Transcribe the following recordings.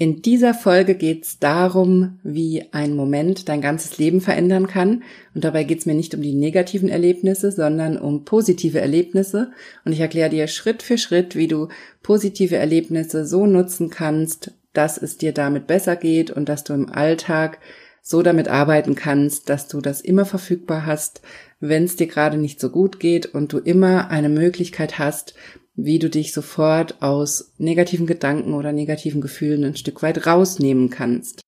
In dieser Folge geht es darum, wie ein Moment dein ganzes Leben verändern kann. Und dabei geht es mir nicht um die negativen Erlebnisse, sondern um positive Erlebnisse. Und ich erkläre dir Schritt für Schritt, wie du positive Erlebnisse so nutzen kannst, dass es dir damit besser geht und dass du im Alltag so damit arbeiten kannst, dass du das immer verfügbar hast, wenn es dir gerade nicht so gut geht und du immer eine Möglichkeit hast, wie du dich sofort aus negativen Gedanken oder negativen Gefühlen ein Stück weit rausnehmen kannst.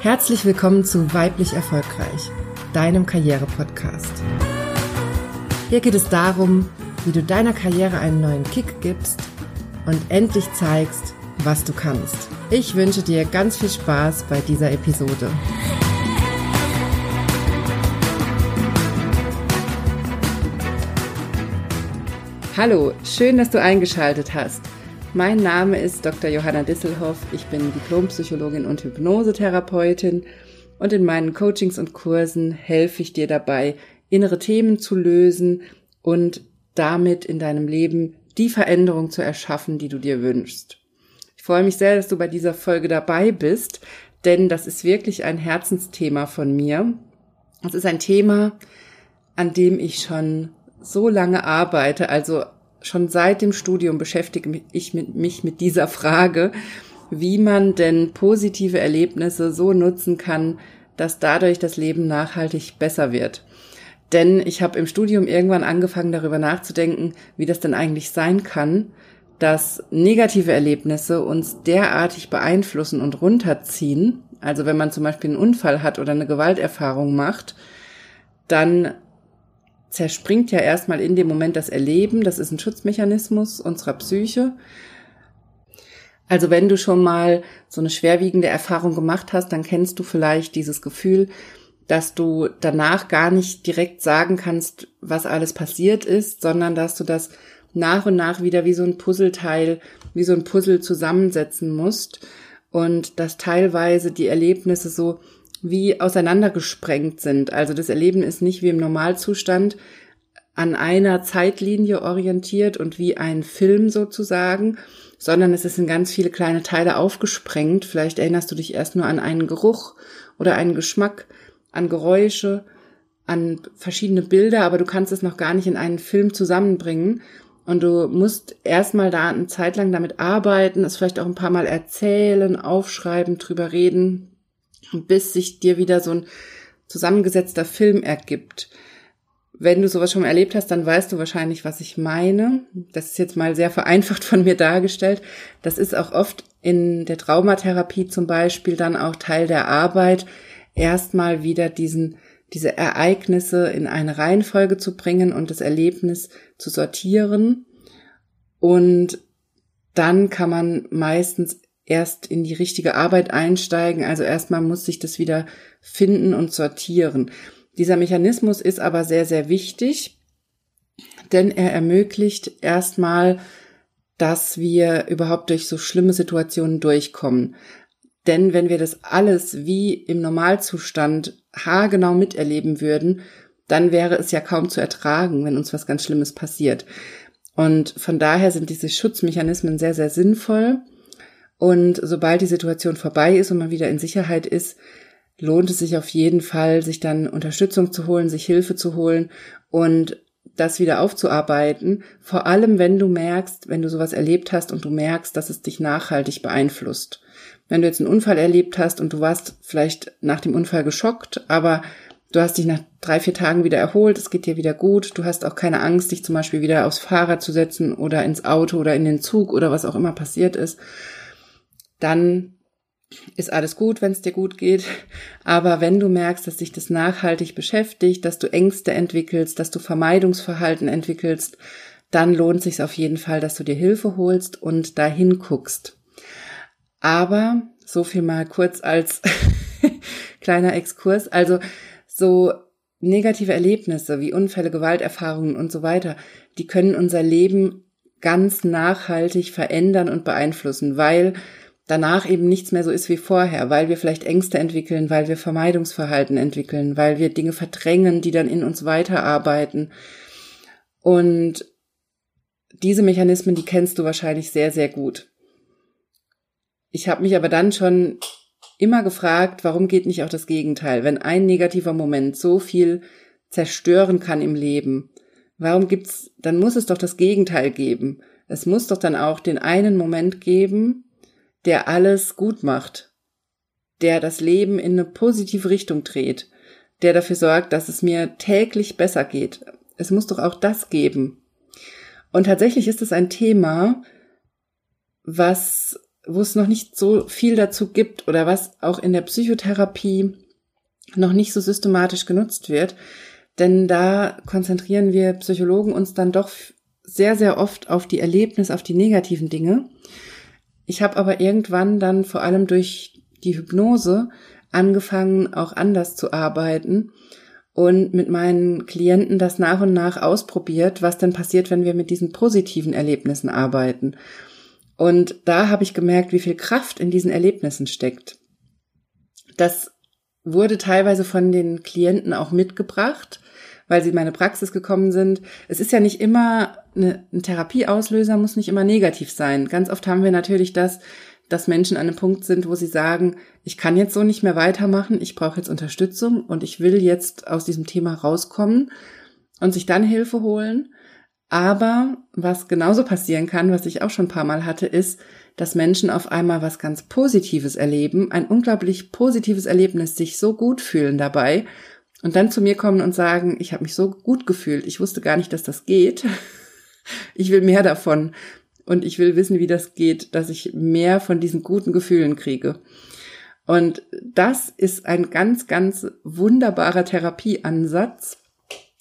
Herzlich willkommen zu Weiblich Erfolgreich, deinem Karriere-Podcast. Hier geht es darum, wie du deiner Karriere einen neuen Kick gibst und endlich zeigst, was du kannst. Ich wünsche dir ganz viel Spaß bei dieser Episode. Hallo, schön, dass du eingeschaltet hast. Mein Name ist Dr. Johanna Disselhoff. Ich bin Diplompsychologin und Hypnosetherapeutin und in meinen Coachings und Kursen helfe ich dir dabei, innere Themen zu lösen und damit in deinem Leben die Veränderung zu erschaffen, die du dir wünschst. Ich freue mich sehr, dass du bei dieser Folge dabei bist, denn das ist wirklich ein Herzensthema von mir. Es ist ein Thema, an dem ich schon so lange arbeite, also schon seit dem Studium beschäftige ich mich mit dieser Frage, wie man denn positive Erlebnisse so nutzen kann, dass dadurch das Leben nachhaltig besser wird. Denn ich habe im Studium irgendwann angefangen darüber nachzudenken, wie das denn eigentlich sein kann, dass negative Erlebnisse uns derartig beeinflussen und runterziehen. Also wenn man zum Beispiel einen Unfall hat oder eine Gewalterfahrung macht, dann zerspringt ja erstmal in dem Moment das Erleben. Das ist ein Schutzmechanismus unserer Psyche. Also wenn du schon mal so eine schwerwiegende Erfahrung gemacht hast, dann kennst du vielleicht dieses Gefühl, dass du danach gar nicht direkt sagen kannst, was alles passiert ist, sondern dass du das nach und nach wieder wie so ein Puzzleteil, wie so ein Puzzle zusammensetzen musst und dass teilweise die Erlebnisse so wie auseinandergesprengt sind. Also das Erleben ist nicht wie im Normalzustand an einer Zeitlinie orientiert und wie ein Film sozusagen, sondern es ist in ganz viele kleine Teile aufgesprengt. Vielleicht erinnerst du dich erst nur an einen Geruch oder einen Geschmack, an Geräusche, an verschiedene Bilder, aber du kannst es noch gar nicht in einen Film zusammenbringen. Und du musst erstmal da eine Zeit lang damit arbeiten, es vielleicht auch ein paar Mal erzählen, aufschreiben, drüber reden, bis sich dir wieder so ein zusammengesetzter Film ergibt. Wenn du sowas schon mal erlebt hast, dann weißt du wahrscheinlich, was ich meine. Das ist jetzt mal sehr vereinfacht von mir dargestellt. Das ist auch oft in der Traumatherapie zum Beispiel dann auch Teil der Arbeit, erstmal wieder diesen, diese Ereignisse in eine Reihenfolge zu bringen und das Erlebnis zu sortieren. Und dann kann man meistens erst in die richtige Arbeit einsteigen. Also erstmal muss sich das wieder finden und sortieren. Dieser Mechanismus ist aber sehr, sehr wichtig, denn er ermöglicht erstmal, dass wir überhaupt durch so schlimme Situationen durchkommen. Denn wenn wir das alles wie im Normalzustand haargenau miterleben würden, dann wäre es ja kaum zu ertragen, wenn uns was ganz Schlimmes passiert. Und von daher sind diese Schutzmechanismen sehr, sehr sinnvoll. Und sobald die Situation vorbei ist und man wieder in Sicherheit ist, lohnt es sich auf jeden Fall, sich dann Unterstützung zu holen, sich Hilfe zu holen und das wieder aufzuarbeiten. Vor allem, wenn du merkst, wenn du sowas erlebt hast und du merkst, dass es dich nachhaltig beeinflusst. Wenn du jetzt einen Unfall erlebt hast und du warst vielleicht nach dem Unfall geschockt, aber du hast dich nach drei, vier Tagen wieder erholt, es geht dir wieder gut, du hast auch keine Angst, dich zum Beispiel wieder aufs Fahrrad zu setzen oder ins Auto oder in den Zug oder was auch immer passiert ist dann ist alles gut, wenn es dir gut geht. Aber wenn du merkst, dass dich das nachhaltig beschäftigt, dass du Ängste entwickelst, dass du Vermeidungsverhalten entwickelst, dann lohnt sich auf jeden Fall, dass du dir Hilfe holst und dahin guckst. Aber so viel mal kurz als kleiner Exkurs. Also so negative Erlebnisse wie Unfälle, Gewalterfahrungen und so weiter, die können unser Leben ganz nachhaltig verändern und beeinflussen, weil danach eben nichts mehr so ist wie vorher, weil wir vielleicht Ängste entwickeln, weil wir Vermeidungsverhalten entwickeln, weil wir Dinge verdrängen, die dann in uns weiterarbeiten. Und diese Mechanismen, die kennst du wahrscheinlich sehr, sehr gut. ich habe mich aber dann schon immer gefragt, warum geht nicht auch das Gegenteil? Wenn ein negativer Moment so viel zerstören kann im Leben, warum gibt's, dann muss es doch das Gegenteil geben. Es muss doch dann auch den einen Moment geben, der alles gut macht, der das Leben in eine positive Richtung dreht, der dafür sorgt, dass es mir täglich besser geht. Es muss doch auch das geben. Und tatsächlich ist es ein Thema, was wo es noch nicht so viel dazu gibt oder was auch in der Psychotherapie noch nicht so systematisch genutzt wird. Denn da konzentrieren wir Psychologen uns dann doch sehr, sehr oft auf die Erlebnisse, auf die negativen Dinge. Ich habe aber irgendwann dann vor allem durch die Hypnose angefangen, auch anders zu arbeiten und mit meinen Klienten das nach und nach ausprobiert, was denn passiert, wenn wir mit diesen positiven Erlebnissen arbeiten. Und da habe ich gemerkt, wie viel Kraft in diesen Erlebnissen steckt. Das wurde teilweise von den Klienten auch mitgebracht, weil sie in meine Praxis gekommen sind. Es ist ja nicht immer, eine, ein Therapieauslöser muss nicht immer negativ sein. Ganz oft haben wir natürlich das, dass Menschen an einem Punkt sind, wo sie sagen, ich kann jetzt so nicht mehr weitermachen, ich brauche jetzt Unterstützung und ich will jetzt aus diesem Thema rauskommen und sich dann Hilfe holen. Aber was genauso passieren kann, was ich auch schon ein paar Mal hatte, ist, dass Menschen auf einmal was ganz Positives erleben, ein unglaublich positives Erlebnis, sich so gut fühlen dabei und dann zu mir kommen und sagen, ich habe mich so gut gefühlt, ich wusste gar nicht, dass das geht. Ich will mehr davon und ich will wissen, wie das geht, dass ich mehr von diesen guten Gefühlen kriege. Und das ist ein ganz, ganz wunderbarer Therapieansatz,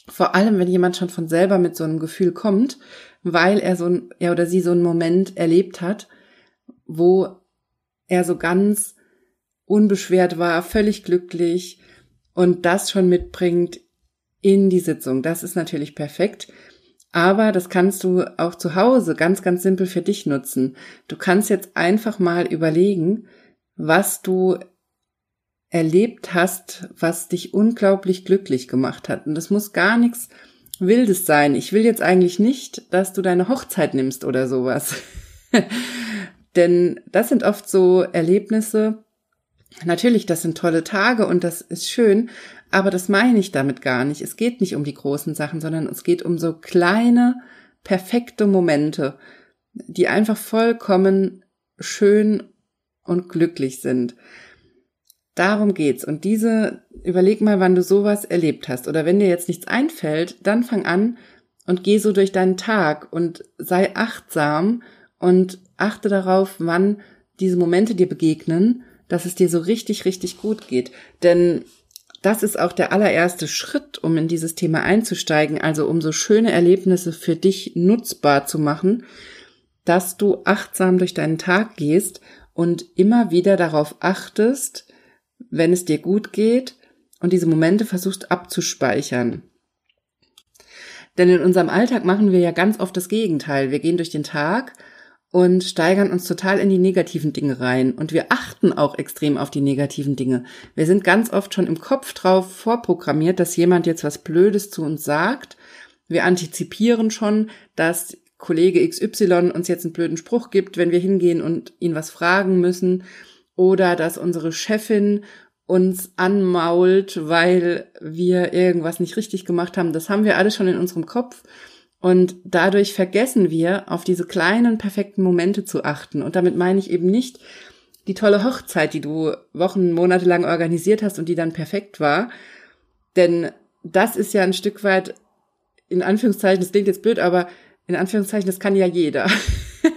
vor allem, wenn jemand schon von selber mit so einem Gefühl kommt, weil er so ein, er oder sie so einen Moment erlebt hat, wo er so ganz unbeschwert war, völlig glücklich und das schon mitbringt in die Sitzung. Das ist natürlich perfekt. Aber das kannst du auch zu Hause ganz, ganz simpel für dich nutzen. Du kannst jetzt einfach mal überlegen, was du erlebt hast, was dich unglaublich glücklich gemacht hat. Und das muss gar nichts Wildes sein. Ich will jetzt eigentlich nicht, dass du deine Hochzeit nimmst oder sowas. Denn das sind oft so Erlebnisse. Natürlich, das sind tolle Tage und das ist schön, aber das meine ich damit gar nicht. Es geht nicht um die großen Sachen, sondern es geht um so kleine, perfekte Momente, die einfach vollkommen schön und glücklich sind. Darum geht's. Und diese, überleg mal, wann du sowas erlebt hast. Oder wenn dir jetzt nichts einfällt, dann fang an und geh so durch deinen Tag und sei achtsam und achte darauf, wann diese Momente dir begegnen, dass es dir so richtig, richtig gut geht. Denn das ist auch der allererste Schritt, um in dieses Thema einzusteigen, also um so schöne Erlebnisse für dich nutzbar zu machen, dass du achtsam durch deinen Tag gehst und immer wieder darauf achtest, wenn es dir gut geht und diese Momente versuchst abzuspeichern. Denn in unserem Alltag machen wir ja ganz oft das Gegenteil. Wir gehen durch den Tag und steigern uns total in die negativen Dinge rein. Und wir achten auch extrem auf die negativen Dinge. Wir sind ganz oft schon im Kopf drauf vorprogrammiert, dass jemand jetzt was Blödes zu uns sagt. Wir antizipieren schon, dass Kollege XY uns jetzt einen blöden Spruch gibt, wenn wir hingehen und ihn was fragen müssen oder dass unsere Chefin uns anmault, weil wir irgendwas nicht richtig gemacht haben. Das haben wir alles schon in unserem Kopf. Und dadurch vergessen wir, auf diese kleinen, perfekten Momente zu achten. Und damit meine ich eben nicht die tolle Hochzeit, die du Wochen, Monate lang organisiert hast und die dann perfekt war. Denn das ist ja ein Stück weit, in Anführungszeichen, das klingt jetzt blöd, aber in Anführungszeichen, das kann ja jeder.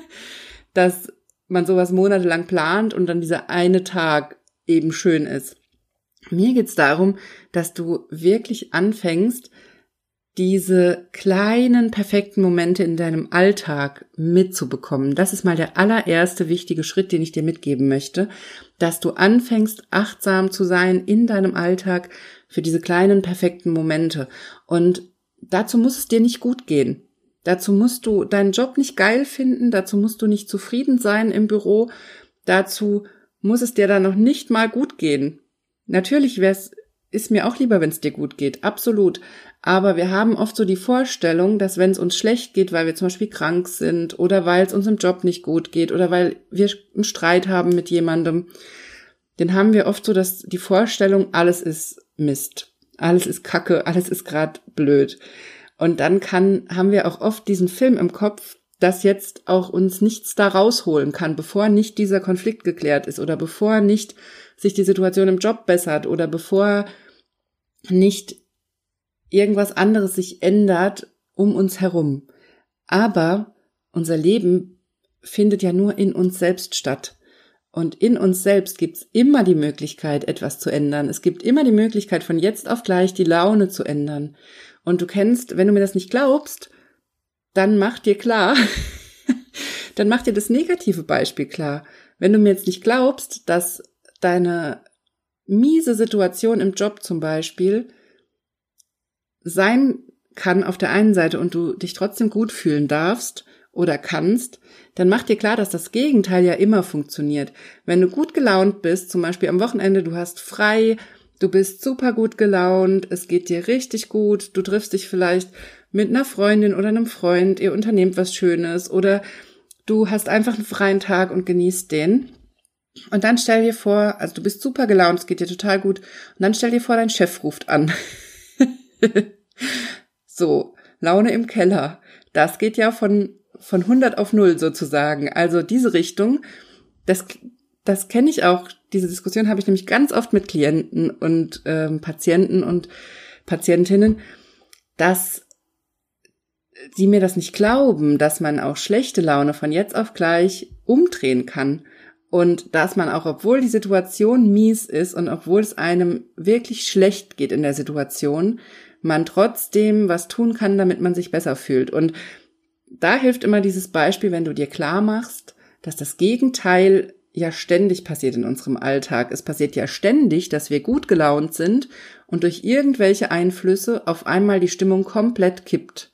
dass man sowas monatelang plant und dann dieser eine Tag eben schön ist. Mir geht's darum, dass du wirklich anfängst, diese kleinen perfekten Momente in deinem Alltag mitzubekommen. Das ist mal der allererste wichtige Schritt, den ich dir mitgeben möchte, dass du anfängst, achtsam zu sein in deinem Alltag für diese kleinen perfekten Momente. Und dazu muss es dir nicht gut gehen. Dazu musst du deinen Job nicht geil finden, dazu musst du nicht zufrieden sein im Büro, dazu muss es dir dann noch nicht mal gut gehen. Natürlich wär's, ist mir auch lieber, wenn es dir gut geht, absolut. Aber wir haben oft so die Vorstellung, dass wenn es uns schlecht geht, weil wir zum Beispiel krank sind oder weil es uns im Job nicht gut geht oder weil wir einen Streit haben mit jemandem, dann haben wir oft so dass die Vorstellung, alles ist Mist, alles ist Kacke, alles ist gerade blöd. Und dann kann, haben wir auch oft diesen Film im Kopf, dass jetzt auch uns nichts da rausholen kann, bevor nicht dieser Konflikt geklärt ist oder bevor nicht sich die Situation im Job bessert oder bevor nicht irgendwas anderes sich ändert um uns herum. Aber unser Leben findet ja nur in uns selbst statt. Und in uns selbst gibt's immer die Möglichkeit, etwas zu ändern. Es gibt immer die Möglichkeit, von jetzt auf gleich die Laune zu ändern. Und du kennst, wenn du mir das nicht glaubst, dann mach dir klar, dann mach dir das negative Beispiel klar. Wenn du mir jetzt nicht glaubst, dass deine miese Situation im Job zum Beispiel sein kann auf der einen Seite und du dich trotzdem gut fühlen darfst oder kannst, dann mach dir klar, dass das Gegenteil ja immer funktioniert. Wenn du gut gelaunt bist, zum Beispiel am Wochenende, du hast frei, du bist super gut gelaunt, es geht dir richtig gut, du triffst dich vielleicht mit einer Freundin oder einem Freund, ihr unternehmt was Schönes oder du hast einfach einen freien Tag und genießt den. Und dann stell dir vor, also du bist super gelaunt, es geht dir total gut, und dann stell dir vor, dein Chef ruft an. so, Laune im Keller. Das geht ja von, von 100 auf 0 sozusagen. Also diese Richtung, das, das kenne ich auch. Diese Diskussion habe ich nämlich ganz oft mit Klienten und ähm, Patienten und Patientinnen, dass sie mir das nicht glauben, dass man auch schlechte Laune von jetzt auf gleich umdrehen kann und dass man auch, obwohl die Situation mies ist und obwohl es einem wirklich schlecht geht in der Situation, man trotzdem was tun kann, damit man sich besser fühlt. Und da hilft immer dieses Beispiel, wenn du dir klar machst, dass das Gegenteil ja ständig passiert in unserem Alltag. Es passiert ja ständig, dass wir gut gelaunt sind und durch irgendwelche Einflüsse auf einmal die Stimmung komplett kippt.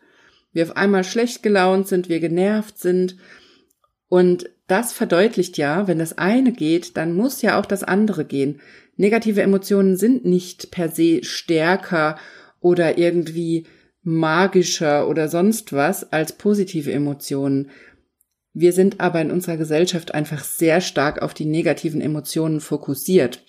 Wir auf einmal schlecht gelaunt sind, wir genervt sind. Und das verdeutlicht ja, wenn das eine geht, dann muss ja auch das andere gehen. Negative Emotionen sind nicht per se stärker oder irgendwie magischer oder sonst was als positive Emotionen. Wir sind aber in unserer Gesellschaft einfach sehr stark auf die negativen Emotionen fokussiert.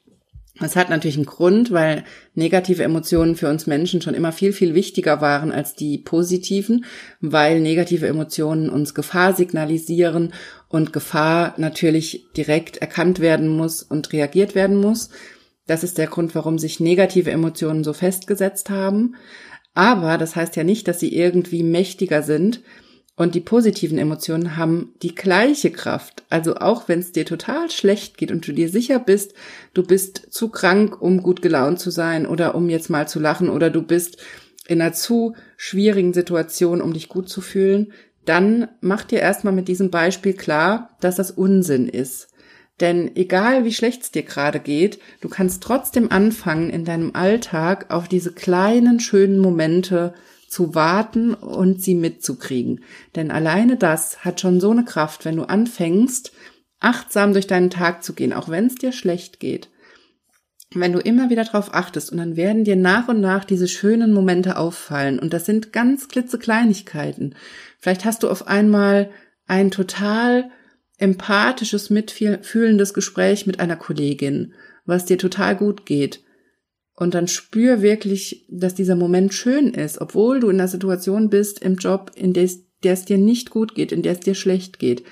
Das hat natürlich einen Grund, weil negative Emotionen für uns Menschen schon immer viel, viel wichtiger waren als die positiven, weil negative Emotionen uns Gefahr signalisieren und Gefahr natürlich direkt erkannt werden muss und reagiert werden muss. Das ist der Grund, warum sich negative Emotionen so festgesetzt haben. Aber das heißt ja nicht, dass sie irgendwie mächtiger sind. Und die positiven Emotionen haben die gleiche Kraft. Also auch wenn es dir total schlecht geht und du dir sicher bist, du bist zu krank, um gut gelaunt zu sein oder um jetzt mal zu lachen oder du bist in einer zu schwierigen Situation, um dich gut zu fühlen, dann mach dir erstmal mit diesem Beispiel klar, dass das Unsinn ist. Denn egal wie schlecht es dir gerade geht, du kannst trotzdem anfangen, in deinem Alltag auf diese kleinen, schönen Momente zu warten und sie mitzukriegen. Denn alleine das hat schon so eine Kraft, wenn du anfängst, achtsam durch deinen Tag zu gehen, auch wenn es dir schlecht geht. Wenn du immer wieder darauf achtest und dann werden dir nach und nach diese schönen Momente auffallen und das sind ganz klitzekleinigkeiten. Vielleicht hast du auf einmal ein total empathisches, mitfühlendes Gespräch mit einer Kollegin, was dir total gut geht. Und dann spür wirklich, dass dieser Moment schön ist, obwohl du in einer Situation bist im Job, in der es, der es dir nicht gut geht, in der es dir schlecht geht.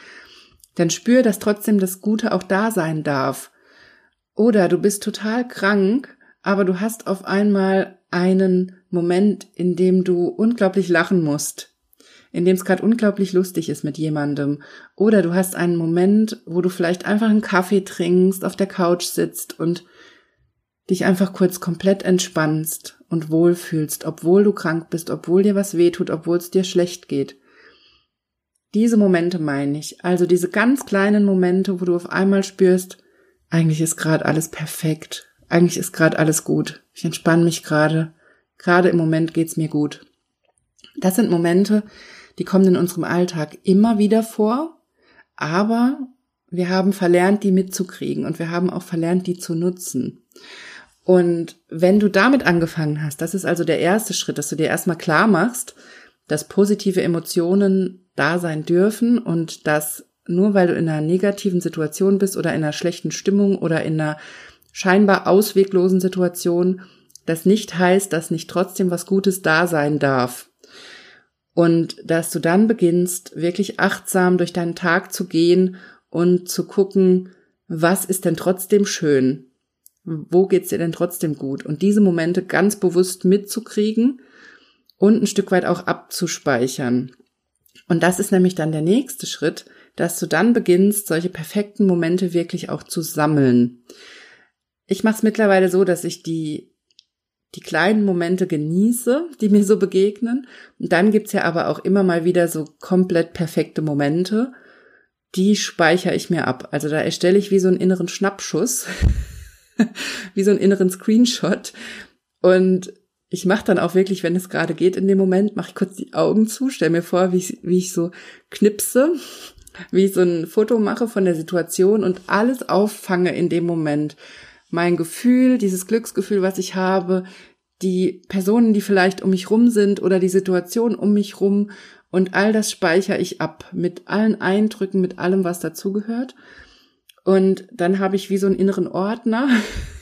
Dann spür, dass trotzdem das Gute auch da sein darf. Oder du bist total krank, aber du hast auf einmal einen Moment, in dem du unglaublich lachen musst, in dem es gerade unglaublich lustig ist mit jemandem. Oder du hast einen Moment, wo du vielleicht einfach einen Kaffee trinkst, auf der Couch sitzt und dich einfach kurz komplett entspannst und wohlfühlst, obwohl du krank bist, obwohl dir was wehtut, obwohl es dir schlecht geht. Diese Momente meine ich, also diese ganz kleinen Momente, wo du auf einmal spürst, eigentlich ist gerade alles perfekt, eigentlich ist gerade alles gut, ich entspanne mich gerade, gerade im Moment geht's mir gut. Das sind Momente, die kommen in unserem Alltag immer wieder vor, aber wir haben verlernt, die mitzukriegen und wir haben auch verlernt, die zu nutzen. Und wenn du damit angefangen hast, das ist also der erste Schritt, dass du dir erstmal klar machst, dass positive Emotionen da sein dürfen und dass nur weil du in einer negativen Situation bist oder in einer schlechten Stimmung oder in einer scheinbar ausweglosen Situation, das nicht heißt, dass nicht trotzdem was Gutes da sein darf. Und dass du dann beginnst, wirklich achtsam durch deinen Tag zu gehen und zu gucken, was ist denn trotzdem schön? Wo geht's dir denn trotzdem gut? Und diese Momente ganz bewusst mitzukriegen und ein Stück weit auch abzuspeichern. Und das ist nämlich dann der nächste Schritt, dass du dann beginnst, solche perfekten Momente wirklich auch zu sammeln. Ich mache es mittlerweile so, dass ich die, die kleinen Momente genieße, die mir so begegnen. Und dann gibt's ja aber auch immer mal wieder so komplett perfekte Momente. Die speichere ich mir ab. Also da erstelle ich wie so einen inneren Schnappschuss, wie so einen inneren Screenshot. Und ich mache dann auch wirklich, wenn es gerade geht in dem Moment, mache ich kurz die Augen zu, stell mir vor, wie ich, wie ich so knipse, wie ich so ein Foto mache von der Situation und alles auffange in dem Moment. Mein Gefühl, dieses Glücksgefühl, was ich habe, die Personen, die vielleicht um mich rum sind oder die Situation um mich rum und all das speichere ich ab mit allen Eindrücken, mit allem, was dazugehört. Und dann habe ich wie so einen inneren Ordner,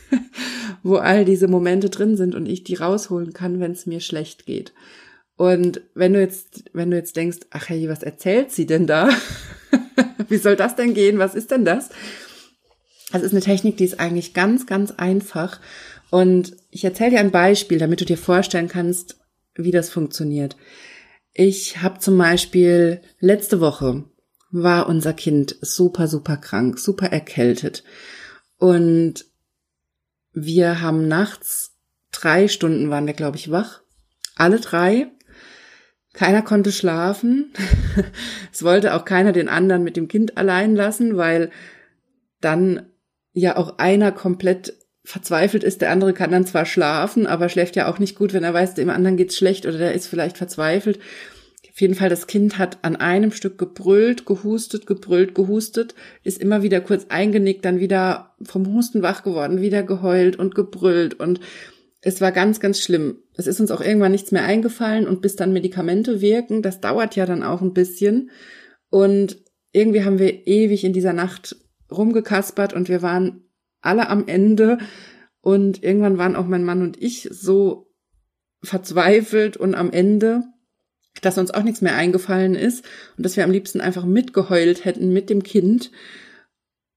wo all diese Momente drin sind und ich die rausholen kann, wenn es mir schlecht geht. Und wenn du jetzt, wenn du jetzt denkst, ach hey, was erzählt sie denn da? Wie soll das denn gehen? Was ist denn das? Das ist eine Technik, die ist eigentlich ganz, ganz einfach. Und ich erzähle dir ein Beispiel, damit du dir vorstellen kannst, wie das funktioniert. Ich habe zum Beispiel letzte Woche war unser Kind super, super krank, super erkältet. Und wir haben nachts drei Stunden waren wir, glaube ich, wach. Alle drei. Keiner konnte schlafen. es wollte auch keiner den anderen mit dem Kind allein lassen, weil dann ja auch einer komplett verzweifelt ist. Der andere kann dann zwar schlafen, aber schläft ja auch nicht gut, wenn er weiß, dem anderen geht's schlecht oder der ist vielleicht verzweifelt. Auf jeden Fall, das Kind hat an einem Stück gebrüllt, gehustet, gebrüllt, gehustet, ist immer wieder kurz eingenickt, dann wieder vom Husten wach geworden, wieder geheult und gebrüllt und es war ganz, ganz schlimm. Es ist uns auch irgendwann nichts mehr eingefallen und bis dann Medikamente wirken, das dauert ja dann auch ein bisschen und irgendwie haben wir ewig in dieser Nacht rumgekaspert und wir waren alle am Ende und irgendwann waren auch mein Mann und ich so verzweifelt und am Ende, dass uns auch nichts mehr eingefallen ist und dass wir am liebsten einfach mitgeheult hätten mit dem Kind.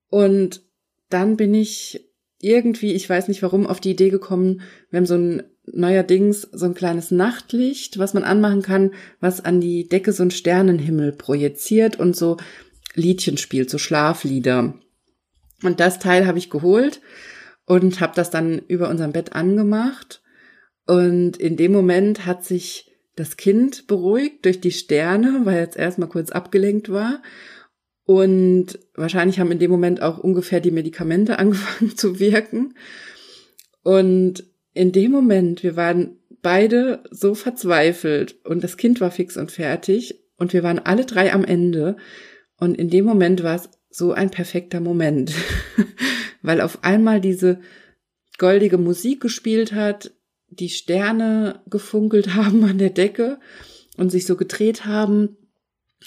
Und dann bin ich irgendwie, ich weiß nicht warum, auf die Idee gekommen, wir haben so ein neuerdings so ein kleines Nachtlicht, was man anmachen kann, was an die Decke so ein Sternenhimmel projiziert und so Liedchen spielt, so Schlaflieder. Und das Teil habe ich geholt und habe das dann über unserem Bett angemacht. Und in dem Moment hat sich das Kind beruhigt durch die Sterne, weil jetzt erstmal kurz abgelenkt war. Und wahrscheinlich haben in dem Moment auch ungefähr die Medikamente angefangen zu wirken. Und in dem Moment, wir waren beide so verzweifelt und das Kind war fix und fertig und wir waren alle drei am Ende. Und in dem Moment war es so ein perfekter Moment, weil auf einmal diese goldige Musik gespielt hat, die Sterne gefunkelt haben an der Decke und sich so gedreht haben.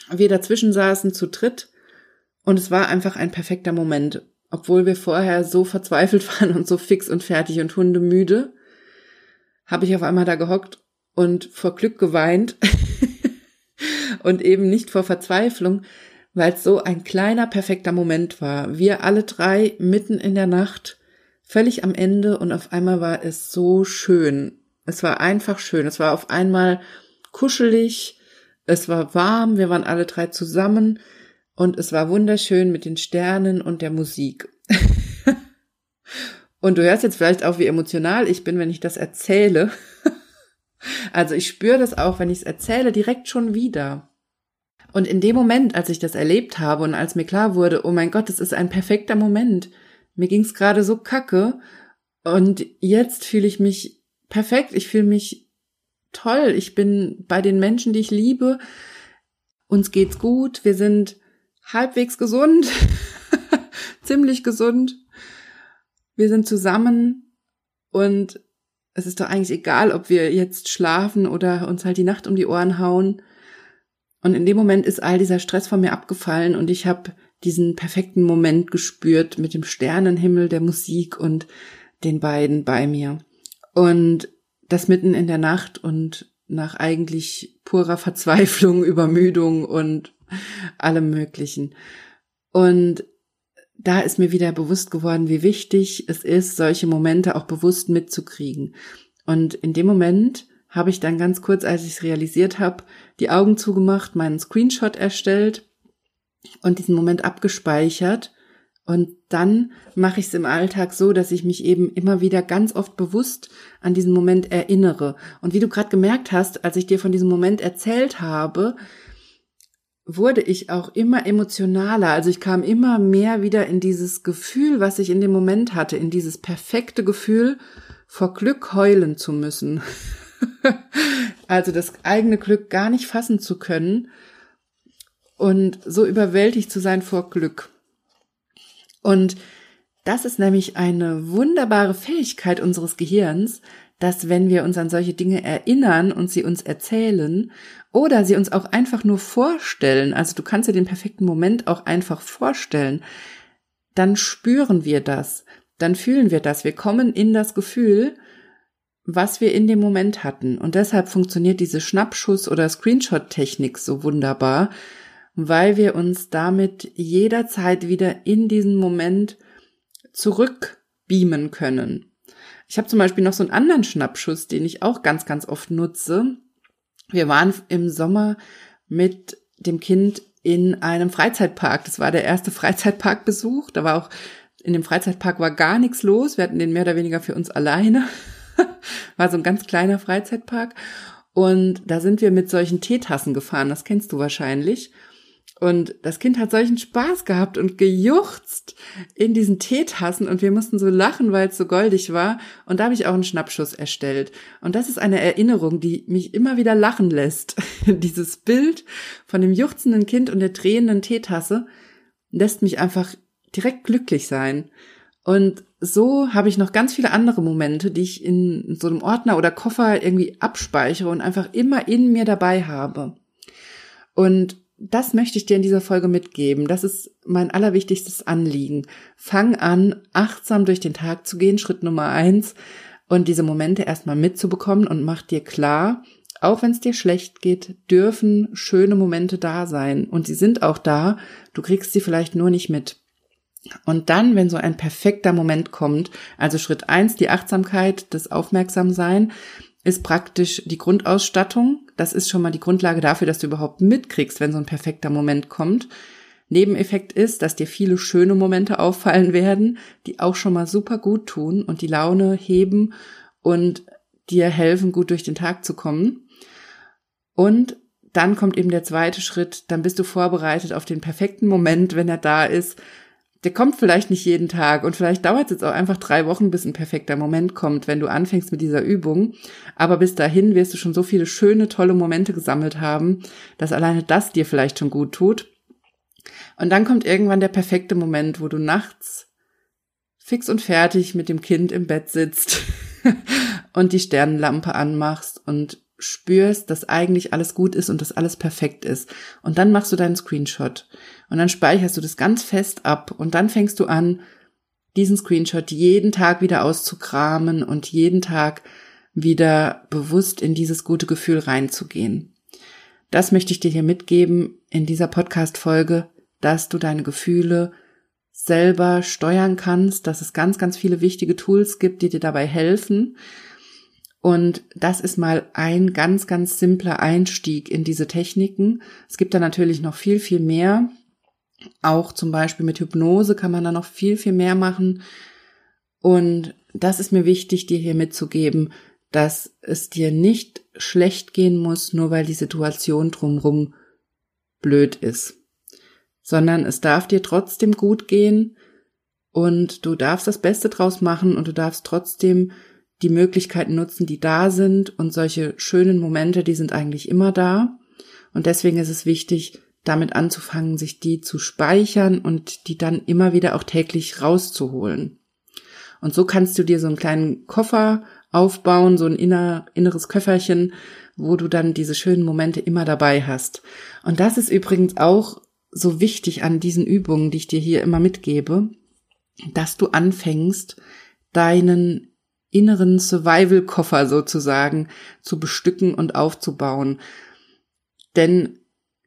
Wir dazwischen saßen zu dritt und es war einfach ein perfekter Moment. Obwohl wir vorher so verzweifelt waren und so fix und fertig und hundemüde, habe ich auf einmal da gehockt und vor Glück geweint und eben nicht vor Verzweiflung, weil es so ein kleiner perfekter Moment war. Wir alle drei mitten in der Nacht völlig am Ende und auf einmal war es so schön. Es war einfach schön. Es war auf einmal kuschelig. Es war warm. Wir waren alle drei zusammen und es war wunderschön mit den Sternen und der Musik. und du hörst jetzt vielleicht auch, wie emotional ich bin, wenn ich das erzähle. also ich spüre das auch, wenn ich es erzähle, direkt schon wieder. Und in dem Moment, als ich das erlebt habe und als mir klar wurde, oh mein Gott, das ist ein perfekter Moment, mir ging's gerade so kacke und jetzt fühle ich mich perfekt, ich fühle mich toll, ich bin bei den Menschen, die ich liebe, uns geht's gut, wir sind halbwegs gesund, ziemlich gesund, wir sind zusammen Und es ist doch eigentlich egal, ob wir jetzt schlafen oder uns halt die Nacht um die Ohren hauen. Und in dem Moment ist all dieser Stress von mir abgefallen und ich habe diesen perfekten Moment gespürt mit dem Sternenhimmel der Musik und den beiden bei mir. Und das mitten in der Nacht und nach eigentlich purer Verzweiflung, Übermüdung und allem Möglichen. Und da ist mir wieder bewusst geworden, wie wichtig es ist, solche Momente auch bewusst mitzukriegen. Und in dem Moment habe ich dann ganz kurz, als ich es realisiert habe, die Augen zugemacht, meinen Screenshot erstellt und diesen Moment abgespeichert. Und dann mache ich es im Alltag so, dass ich mich eben immer wieder ganz oft bewusst an diesen Moment erinnere. Und wie du gerade gemerkt hast, als ich dir von diesem Moment erzählt habe, wurde ich auch immer emotionaler. Also ich kam immer mehr wieder in dieses Gefühl, was ich in dem Moment hatte, in dieses perfekte Gefühl, vor Glück heulen zu müssen. also das eigene Glück gar nicht fassen zu können und so überwältigt zu sein vor Glück. Und das ist nämlich eine wunderbare Fähigkeit unseres Gehirns, dass wenn wir uns an solche Dinge erinnern und sie uns erzählen oder sie uns auch einfach nur vorstellen, also du kannst dir den perfekten Moment auch einfach vorstellen, dann spüren wir das, dann fühlen wir das, wir kommen in das Gefühl, was wir in dem Moment hatten. Und deshalb funktioniert diese Schnappschuss- oder Screenshot-Technik so wunderbar, weil wir uns damit jederzeit wieder in diesen Moment zurückbeamen können. Ich habe zum Beispiel noch so einen anderen Schnappschuss, den ich auch ganz, ganz oft nutze. Wir waren im Sommer mit dem Kind in einem Freizeitpark. Das war der erste Freizeitparkbesuch. Da war auch in dem Freizeitpark war gar nichts los. Wir hatten den mehr oder weniger für uns alleine. war so ein ganz kleiner Freizeitpark. Und da sind wir mit solchen Teetassen gefahren. Das kennst du wahrscheinlich. Und das Kind hat solchen Spaß gehabt und gejuchzt in diesen Teetassen und wir mussten so lachen, weil es so goldig war. Und da habe ich auch einen Schnappschuss erstellt. Und das ist eine Erinnerung, die mich immer wieder lachen lässt. Dieses Bild von dem juchzenden Kind und der drehenden Teetasse lässt mich einfach direkt glücklich sein. Und so habe ich noch ganz viele andere Momente, die ich in so einem Ordner oder Koffer irgendwie abspeichere und einfach immer in mir dabei habe. Und das möchte ich dir in dieser Folge mitgeben. Das ist mein allerwichtigstes Anliegen. Fang an, achtsam durch den Tag zu gehen, Schritt Nummer eins, und diese Momente erstmal mitzubekommen und mach dir klar, auch wenn es dir schlecht geht, dürfen schöne Momente da sein. Und sie sind auch da. Du kriegst sie vielleicht nur nicht mit. Und dann, wenn so ein perfekter Moment kommt, also Schritt eins, die Achtsamkeit, das Aufmerksamsein, ist praktisch die Grundausstattung. Das ist schon mal die Grundlage dafür, dass du überhaupt mitkriegst, wenn so ein perfekter Moment kommt. Nebeneffekt ist, dass dir viele schöne Momente auffallen werden, die auch schon mal super gut tun und die Laune heben und dir helfen, gut durch den Tag zu kommen. Und dann kommt eben der zweite Schritt, dann bist du vorbereitet auf den perfekten Moment, wenn er da ist, der kommt vielleicht nicht jeden Tag und vielleicht dauert es jetzt auch einfach drei Wochen, bis ein perfekter Moment kommt, wenn du anfängst mit dieser Übung. Aber bis dahin wirst du schon so viele schöne, tolle Momente gesammelt haben, dass alleine das dir vielleicht schon gut tut. Und dann kommt irgendwann der perfekte Moment, wo du nachts fix und fertig mit dem Kind im Bett sitzt und die Sternenlampe anmachst und spürst, dass eigentlich alles gut ist und dass alles perfekt ist. Und dann machst du deinen Screenshot und dann speicherst du das ganz fest ab und dann fängst du an, diesen Screenshot jeden Tag wieder auszukramen und jeden Tag wieder bewusst in dieses gute Gefühl reinzugehen. Das möchte ich dir hier mitgeben in dieser Podcast-Folge, dass du deine Gefühle selber steuern kannst, dass es ganz, ganz viele wichtige Tools gibt, die dir dabei helfen und das ist mal ein ganz, ganz simpler Einstieg in diese Techniken. Es gibt da natürlich noch viel, viel mehr. Auch zum Beispiel mit Hypnose kann man da noch viel, viel mehr machen. Und das ist mir wichtig, dir hier mitzugeben, dass es dir nicht schlecht gehen muss, nur weil die Situation drumherum blöd ist, sondern es darf dir trotzdem gut gehen und du darfst das Beste draus machen und du darfst trotzdem die Möglichkeiten nutzen, die da sind und solche schönen Momente, die sind eigentlich immer da. Und deswegen ist es wichtig, damit anzufangen, sich die zu speichern und die dann immer wieder auch täglich rauszuholen. Und so kannst du dir so einen kleinen Koffer aufbauen, so ein inner, inneres Köfferchen, wo du dann diese schönen Momente immer dabei hast. Und das ist übrigens auch so wichtig an diesen Übungen, die ich dir hier immer mitgebe, dass du anfängst, deinen inneren Survival-Koffer sozusagen zu bestücken und aufzubauen. Denn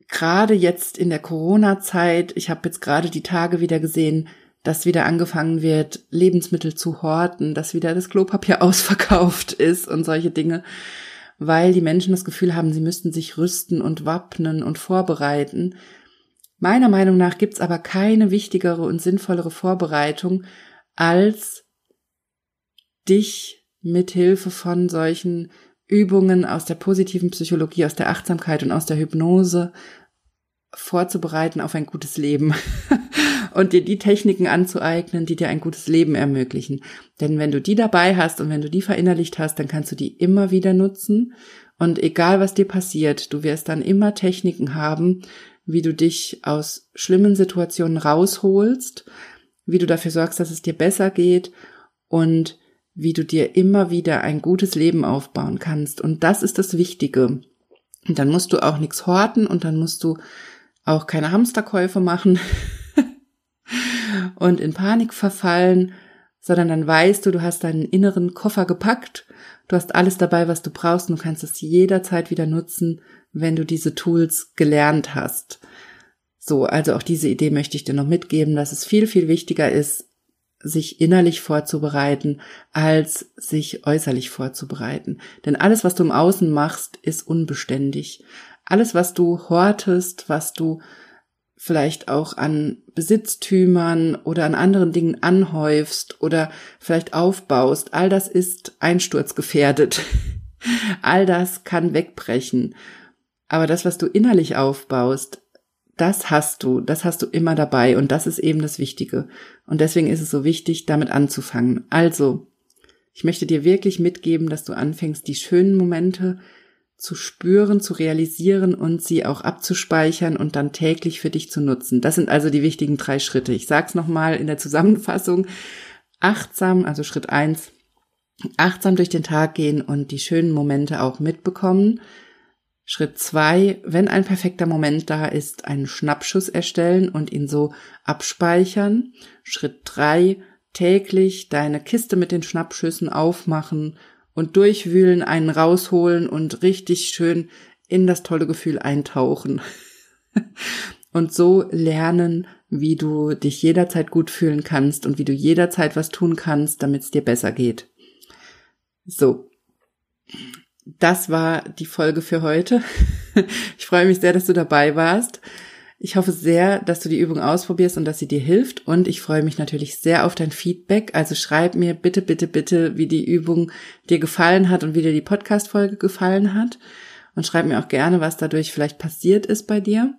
gerade jetzt in der Corona-Zeit, ich habe jetzt gerade die Tage wieder gesehen, dass wieder angefangen wird, Lebensmittel zu horten, dass wieder das Klopapier ausverkauft ist und solche Dinge, weil die Menschen das Gefühl haben, sie müssten sich rüsten und wappnen und vorbereiten. Meiner Meinung nach gibt's aber keine wichtigere und sinnvollere Vorbereitung, als dich mit Hilfe von solchen Übungen aus der positiven Psychologie, aus der Achtsamkeit und aus der Hypnose vorzubereiten auf ein gutes Leben und dir die Techniken anzueignen, die dir ein gutes Leben ermöglichen. Denn wenn du die dabei hast und wenn du die verinnerlicht hast, dann kannst du die immer wieder nutzen und egal was dir passiert, du wirst dann immer Techniken haben, wie du dich aus schlimmen Situationen rausholst, wie du dafür sorgst, dass es dir besser geht und wie du dir immer wieder ein gutes Leben aufbauen kannst. Und das ist das Wichtige. Und dann musst du auch nichts horten und dann musst du auch keine Hamsterkäufe machen und in Panik verfallen, sondern dann weißt du, du hast deinen inneren Koffer gepackt, du hast alles dabei, was du brauchst und du kannst es jederzeit wieder nutzen, wenn du diese Tools gelernt hast. So, also auch diese Idee möchte ich dir noch mitgeben, dass es viel, viel wichtiger ist, sich innerlich vorzubereiten, als sich äußerlich vorzubereiten. Denn alles, was du im Außen machst, ist unbeständig. Alles, was du hortest, was du vielleicht auch an Besitztümern oder an anderen Dingen anhäufst oder vielleicht aufbaust, all das ist einsturzgefährdet. all das kann wegbrechen. Aber das, was du innerlich aufbaust, das hast du, das hast du immer dabei und das ist eben das Wichtige. Und deswegen ist es so wichtig, damit anzufangen. Also, ich möchte dir wirklich mitgeben, dass du anfängst, die schönen Momente zu spüren, zu realisieren und sie auch abzuspeichern und dann täglich für dich zu nutzen. Das sind also die wichtigen drei Schritte. Ich sag's nochmal in der Zusammenfassung. Achtsam, also Schritt eins, achtsam durch den Tag gehen und die schönen Momente auch mitbekommen. Schritt zwei, wenn ein perfekter Moment da ist, einen Schnappschuss erstellen und ihn so abspeichern. Schritt drei, täglich deine Kiste mit den Schnappschüssen aufmachen und durchwühlen, einen rausholen und richtig schön in das tolle Gefühl eintauchen. und so lernen, wie du dich jederzeit gut fühlen kannst und wie du jederzeit was tun kannst, damit es dir besser geht. So das war die Folge für heute. Ich freue mich sehr, dass du dabei warst. Ich hoffe sehr, dass du die Übung ausprobierst und dass sie dir hilft. Und ich freue mich natürlich sehr auf dein Feedback. Also schreib mir bitte, bitte, bitte, wie die Übung dir gefallen hat und wie dir die Podcast-Folge gefallen hat. Und schreib mir auch gerne, was dadurch vielleicht passiert ist bei dir.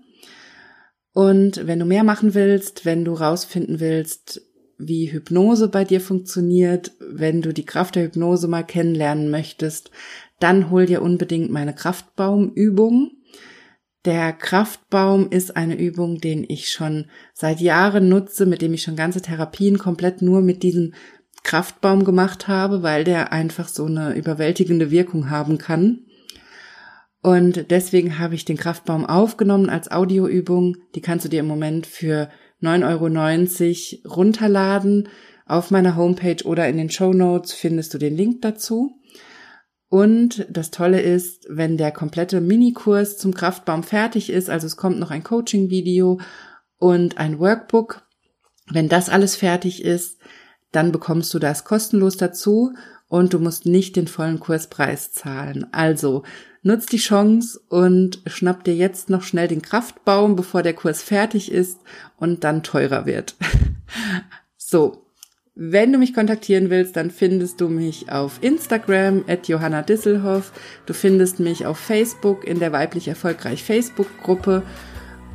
Und wenn du mehr machen willst, wenn du rausfinden willst, wie Hypnose bei dir funktioniert, wenn du die Kraft der Hypnose mal kennenlernen möchtest, dann hol dir unbedingt meine Kraftbaumübung. Der Kraftbaum ist eine Übung, den ich schon seit Jahren nutze, mit dem ich schon ganze Therapien komplett nur mit diesem Kraftbaum gemacht habe, weil der einfach so eine überwältigende Wirkung haben kann. Und deswegen habe ich den Kraftbaum aufgenommen als Audioübung. Die kannst du dir im Moment für 9,90 Euro runterladen. Auf meiner Homepage oder in den Show Notes findest du den Link dazu. Und das Tolle ist, wenn der komplette Minikurs zum Kraftbaum fertig ist, also es kommt noch ein Coaching-Video und ein Workbook. Wenn das alles fertig ist, dann bekommst du das kostenlos dazu und du musst nicht den vollen Kurspreis zahlen. Also nutz die Chance und schnapp dir jetzt noch schnell den Kraftbaum, bevor der Kurs fertig ist und dann teurer wird. so, wenn du mich kontaktieren willst, dann findest du mich auf Instagram at Johanna Disselhoff. Du findest mich auf Facebook in der weiblich erfolgreich Facebook-Gruppe.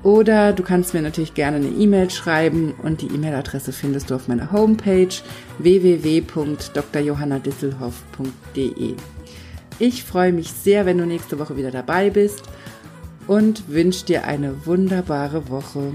Oder du kannst mir natürlich gerne eine E-Mail schreiben und die E-Mail-Adresse findest du auf meiner Homepage www.drjohannadisselhoff.de. Ich freue mich sehr, wenn du nächste Woche wieder dabei bist und wünsche dir eine wunderbare Woche.